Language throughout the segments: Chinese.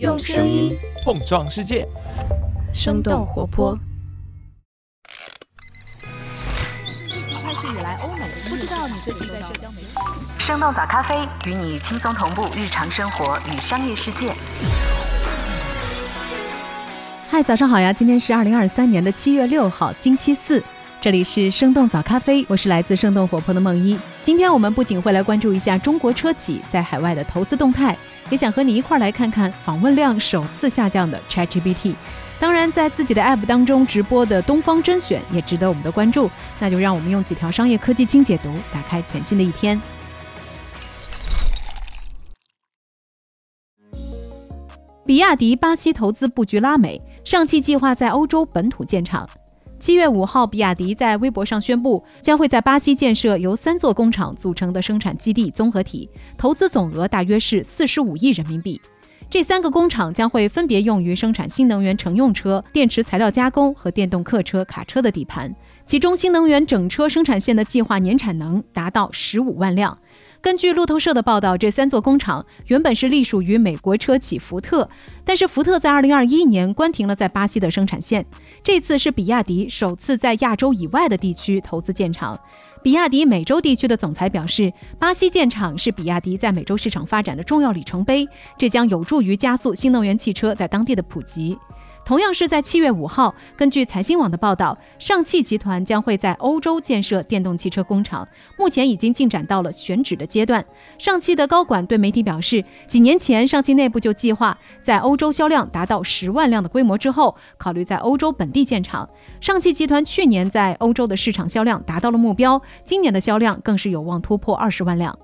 用声音碰撞世界，生动活泼。疫情开始以来，欧美不知道你最近在社交媒体。生动早咖啡与你轻松同步日常生活与商业世界。嗨，早上好呀！今天是二零二三年的七月六号，星期四。这里是生动早咖啡，我是来自生动活泼的梦一。今天我们不仅会来关注一下中国车企在海外的投资动态，也想和你一块来看看访问量首次下降的 ChatGPT。当然，在自己的 App 当中直播的东方甄选也值得我们的关注。那就让我们用几条商业科技轻解读，打开全新的一天。比亚迪巴西投资布局拉美，上汽计划在欧洲本土建厂。七月五号，比亚迪在微博上宣布，将会在巴西建设由三座工厂组成的生产基地综合体，投资总额大约是四十五亿人民币。这三个工厂将会分别用于生产新能源乘用车、电池材料加工和电动客车、卡车的底盘。其中，新能源整车生产线的计划年产能达到十五万辆。根据路透社的报道，这三座工厂原本是隶属于美国车企福特，但是福特在2021年关停了在巴西的生产线。这次是比亚迪首次在亚洲以外的地区投资建厂。比亚迪美洲地区的总裁表示，巴西建厂是比亚迪在美洲市场发展的重要里程碑，这将有助于加速新能源汽车在当地的普及。同样是在七月五号，根据财新网的报道，上汽集团将会在欧洲建设电动汽车工厂，目前已经进展到了选址的阶段。上汽的高管对媒体表示，几年前上汽内部就计划在欧洲销量达到十万辆的规模之后，考虑在欧洲本地建厂。上汽集团去年在欧洲的市场销量达到了目标，今年的销量更是有望突破二十万辆。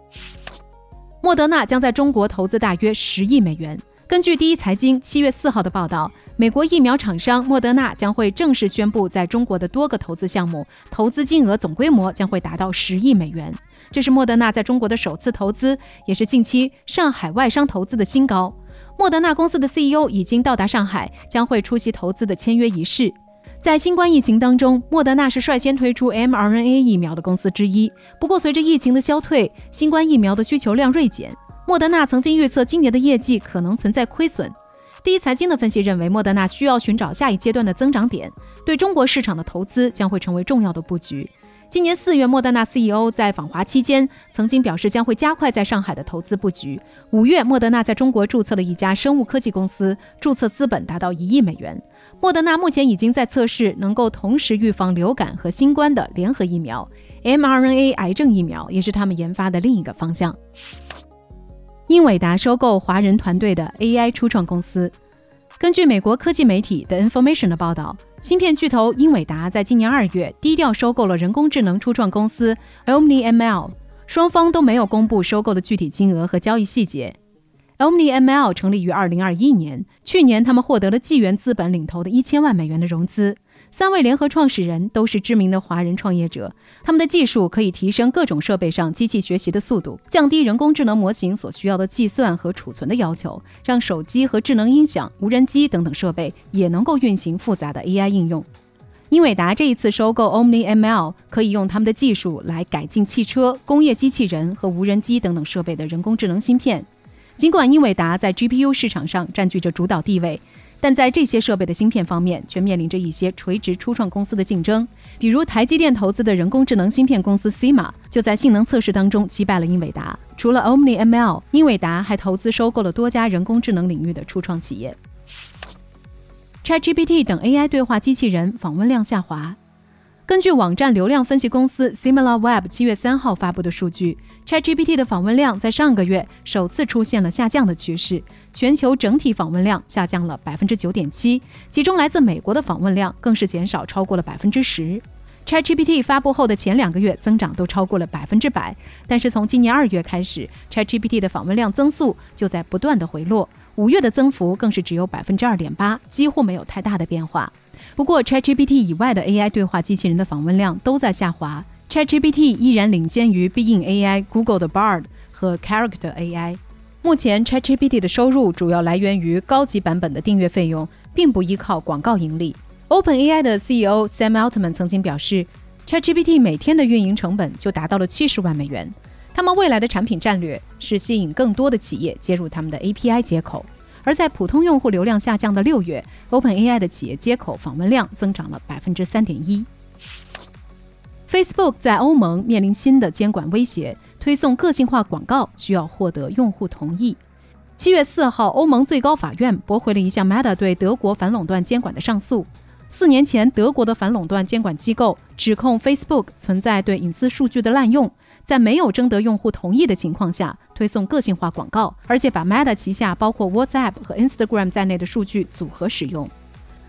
莫德纳将在中国投资大约十亿美元。根据第一财经七月四号的报道。美国疫苗厂商莫德纳将会正式宣布在中国的多个投资项目，投资金额总规模将会达到十亿美元。这是莫德纳在中国的首次投资，也是近期上海外商投资的新高。莫德纳公司的 CEO 已经到达上海，将会出席投资的签约仪式。在新冠疫情当中，莫德纳是率先推出 mRNA 疫苗的公司之一。不过，随着疫情的消退，新冠疫苗的需求量锐减，莫德纳曾经预测今年的业绩可能存在亏损。第一财经的分析认为，莫德纳需要寻找下一阶段的增长点，对中国市场的投资将会成为重要的布局。今年四月，莫德纳 CEO 在访华期间曾经表示将会加快在上海的投资布局。五月，莫德纳在中国注册了一家生物科技公司，注册资本达到一亿美元。莫德纳目前已经在测试能够同时预防流感和新冠的联合疫苗，mRNA 癌症疫苗也是他们研发的另一个方向。英伟达收购华人团队的 AI 初创公司。根据美国科技媒体 The Information 的报道，芯片巨头英伟达在今年二月低调收购了人工智能初创公司 OmniML，双方都没有公布收购的具体金额和交易细节。OmniML 成立于二零二一年，去年他们获得了纪元资本领投的一千万美元的融资。三位联合创始人都是知名的华人创业者，他们的技术可以提升各种设备上机器学习的速度，降低人工智能模型所需要的计算和储存的要求，让手机和智能音响、无人机等等设备也能够运行复杂的 AI 应用。英伟达这一次收购 OmniML，可以用他们的技术来改进汽车、工业机器人和无人机等等设备的人工智能芯片。尽管英伟达在 GPU 市场上占据着主导地位。但在这些设备的芯片方面，却面临着一些垂直初创公司的竞争。比如，台积电投资的人工智能芯片公司 CIMA 就在性能测试当中击败了英伟达。除了 OmniML，英伟达还投资收购了多家人工智能领域的初创企业。ChatGPT 等 AI 对话机器人访问量下滑。根据网站流量分析公司 SimilarWeb 七月三号发布的数据，ChatGPT 的访问量在上个月首次出现了下降的趋势，全球整体访问量下降了百分之九点七，其中来自美国的访问量更是减少超过了百分之十。ChatGPT 发布后的前两个月增长都超过了百分之百，但是从今年二月开始，ChatGPT 的访问量增速就在不断的回落，五月的增幅更是只有百分之二点八，几乎没有太大的变化。不过，ChatGPT 以外的 AI 对话机器人的访问量都在下滑，ChatGPT 依然领先于 Bing AI、Google 的 Bard 和 Character AI。目前，ChatGPT 的收入主要来源于高级版本的订阅费用，并不依靠广告盈利。OpenAI 的 CEO Sam Altman 曾经表示，ChatGPT 每天的运营成本就达到了七十万美元。他们未来的产品战略是吸引更多的企业接入他们的 API 接口。而在普通用户流量下降的六月，OpenAI 的企业接口访问量增长了百分之三点一。Facebook 在欧盟面临新的监管威胁，推送个性化广告需要获得用户同意。七月四号，欧盟最高法院驳回了一项 Meta 对德国反垄断监管的上诉。四年前，德国的反垄断监管机构指控 Facebook 存在对隐私数据的滥用，在没有征得用户同意的情况下推送个性化广告，而且把 Meta 旗下包括 WhatsApp 和 Instagram 在内的数据组合使用。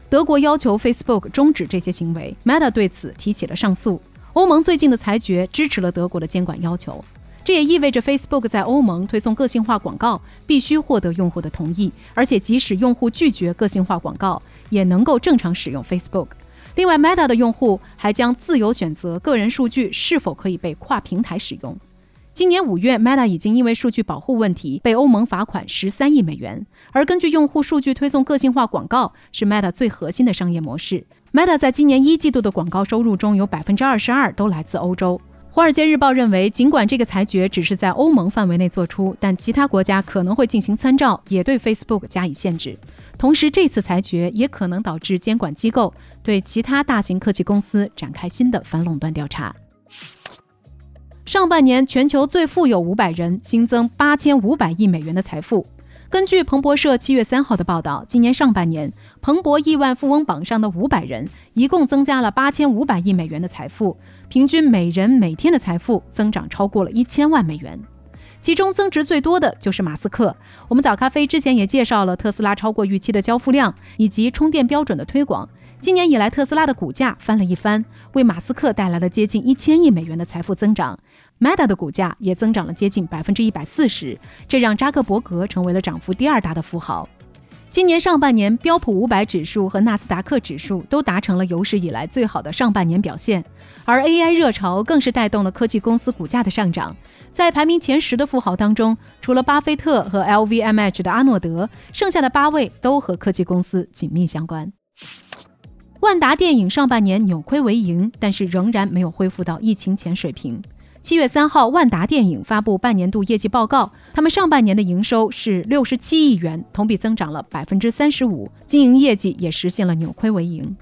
德国要求 Facebook 终止这些行为，Meta 对此提起了上诉。欧盟最近的裁决支持了德国的监管要求，这也意味着 Facebook 在欧盟推送个性化广告必须获得用户的同意，而且即使用户拒绝个性化广告，也能够正常使用 Facebook。另外，Meta 的用户还将自由选择个人数据是否可以被跨平台使用。今年五月，Meta 已经因为数据保护问题被欧盟罚款十三亿美元。而根据用户数据推送个性化广告是 Meta 最核心的商业模式。Meta 在今年一季度的广告收入中有百分之二十二都来自欧洲。华尔街日报认为，尽管这个裁决只是在欧盟范围内做出，但其他国家可能会进行参照，也对 Facebook 加以限制。同时，这次裁决也可能导致监管机构对其他大型科技公司展开新的反垄断调查。上半年，全球最富有五百人新增八千五百亿美元的财富。根据彭博社七月三号的报道，今年上半年，彭博亿万富翁榜上的五百人一共增加了八千五百亿美元的财富，平均每人每天的财富增长超过了一千万美元。其中增值最多的就是马斯克。我们早咖啡之前也介绍了特斯拉超过预期的交付量以及充电标准的推广。今年以来，特斯拉的股价翻了一番，为马斯克带来了接近一千亿美元的财富增长。Meta 的股价也增长了接近百分之一百四十，这让扎克伯格成为了涨幅第二大的富豪。今年上半年，标普五百指数和纳斯达克指数都达成了有史以来最好的上半年表现，而 AI 热潮更是带动了科技公司股价的上涨。在排名前十的富豪当中，除了巴菲特和 LVMH 的阿诺德，剩下的八位都和科技公司紧密相关。万达电影上半年扭亏为盈，但是仍然没有恢复到疫情前水平。七月三号，万达电影发布半年度业绩报告，他们上半年的营收是六十七亿元，同比增长了百分之三十五，经营业绩也实现了扭亏为盈。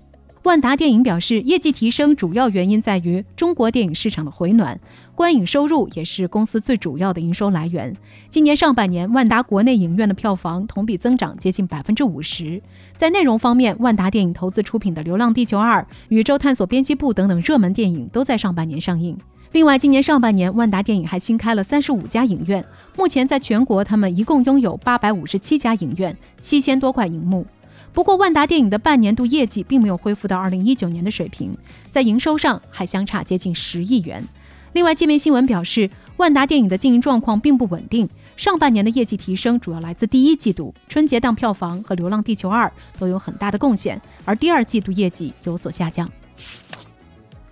万达电影表示，业绩提升主要原因在于中国电影市场的回暖，观影收入也是公司最主要的营收来源。今年上半年，万达国内影院的票房同比增长接近百分之五十。在内容方面，万达电影投资出品的《流浪地球二》《宇宙探索编辑部》等等热门电影都在上半年上映。另外，今年上半年，万达电影还新开了三十五家影院，目前在全国，他们一共拥有八百五十七家影院，七千多块银幕。不过，万达电影的半年度业绩并没有恢复到二零一九年的水平，在营收上还相差接近十亿元。另外，界面新闻表示，万达电影的经营状况并不稳定，上半年的业绩提升主要来自第一季度春节档票房和《流浪地球二》都有很大的贡献，而第二季度业绩有所下降。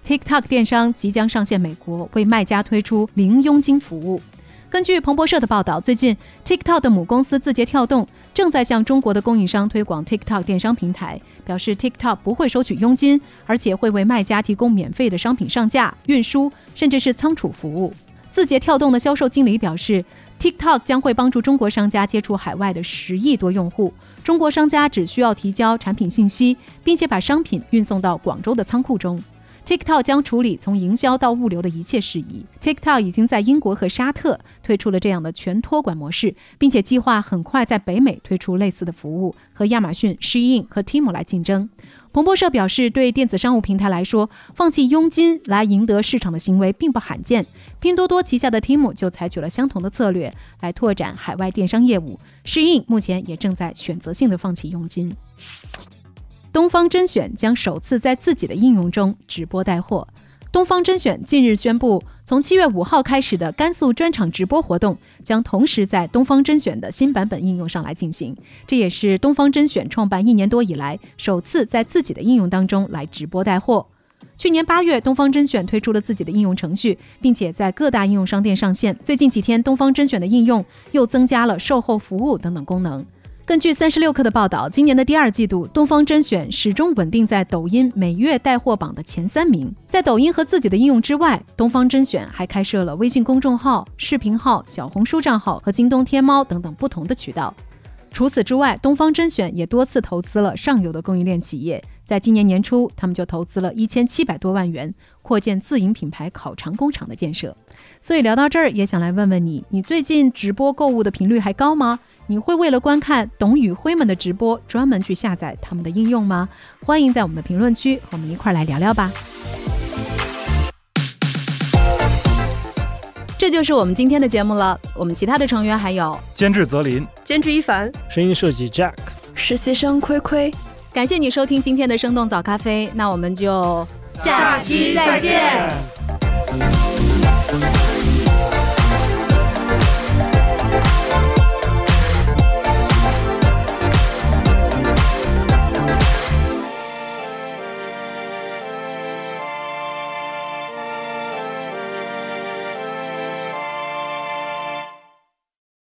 TikTok 电商即将上线美国，为卖家推出零佣金服务。根据彭博社的报道，最近 TikTok 的母公司字节跳动正在向中国的供应商推广 TikTok 电商平台，表示 TikTok 不会收取佣金，而且会为卖家提供免费的商品上架、运输，甚至是仓储服务。字节跳动的销售经理表示，TikTok 将会帮助中国商家接触海外的十亿多用户，中国商家只需要提交产品信息，并且把商品运送到广州的仓库中。TikTok 将处理从营销到物流的一切事宜。TikTok 已经在英国和沙特推出了这样的全托管模式，并且计划很快在北美推出类似的服务，和亚马逊、Shein 和 Temu 来竞争。彭博社表示，对电子商务平台来说，放弃佣金来赢得市场的行为并不罕见。拼多多旗下的 Temu 就采取了相同的策略来拓展海外电商业务。Shein 目前也正在选择性的放弃佣金。东方甄选将首次在自己的应用中直播带货。东方甄选近日宣布，从七月五号开始的甘肃专场直播活动将同时在东方甄选的新版本应用上来进行。这也是东方甄选创办一年多以来首次在自己的应用当中来直播带货。去年八月，东方甄选推出了自己的应用程序，并且在各大应用商店上线。最近几天，东方甄选的应用又增加了售后服务等等功能。根据三十六氪的报道，今年的第二季度，东方甄选始终稳定在抖音每月带货榜的前三名。在抖音和自己的应用之外，东方甄选还开设了微信公众号、视频号、小红书账号和京东、天猫等等不同的渠道。除此之外，东方甄选也多次投资了上游的供应链企业。在今年年初，他们就投资了一千七百多万元，扩建自营品牌烤肠工厂的建设。所以聊到这儿，也想来问问你，你最近直播购物的频率还高吗？你会为了观看董宇辉们的直播，专门去下载他们的应用吗？欢迎在我们的评论区和我们一块儿来聊聊吧。这就是我们今天的节目了。我们其他的成员还有监制泽林，监制一凡，声音设计 Jack，实习生亏亏。感谢你收听今天的生动早咖啡，那我们就下期再见。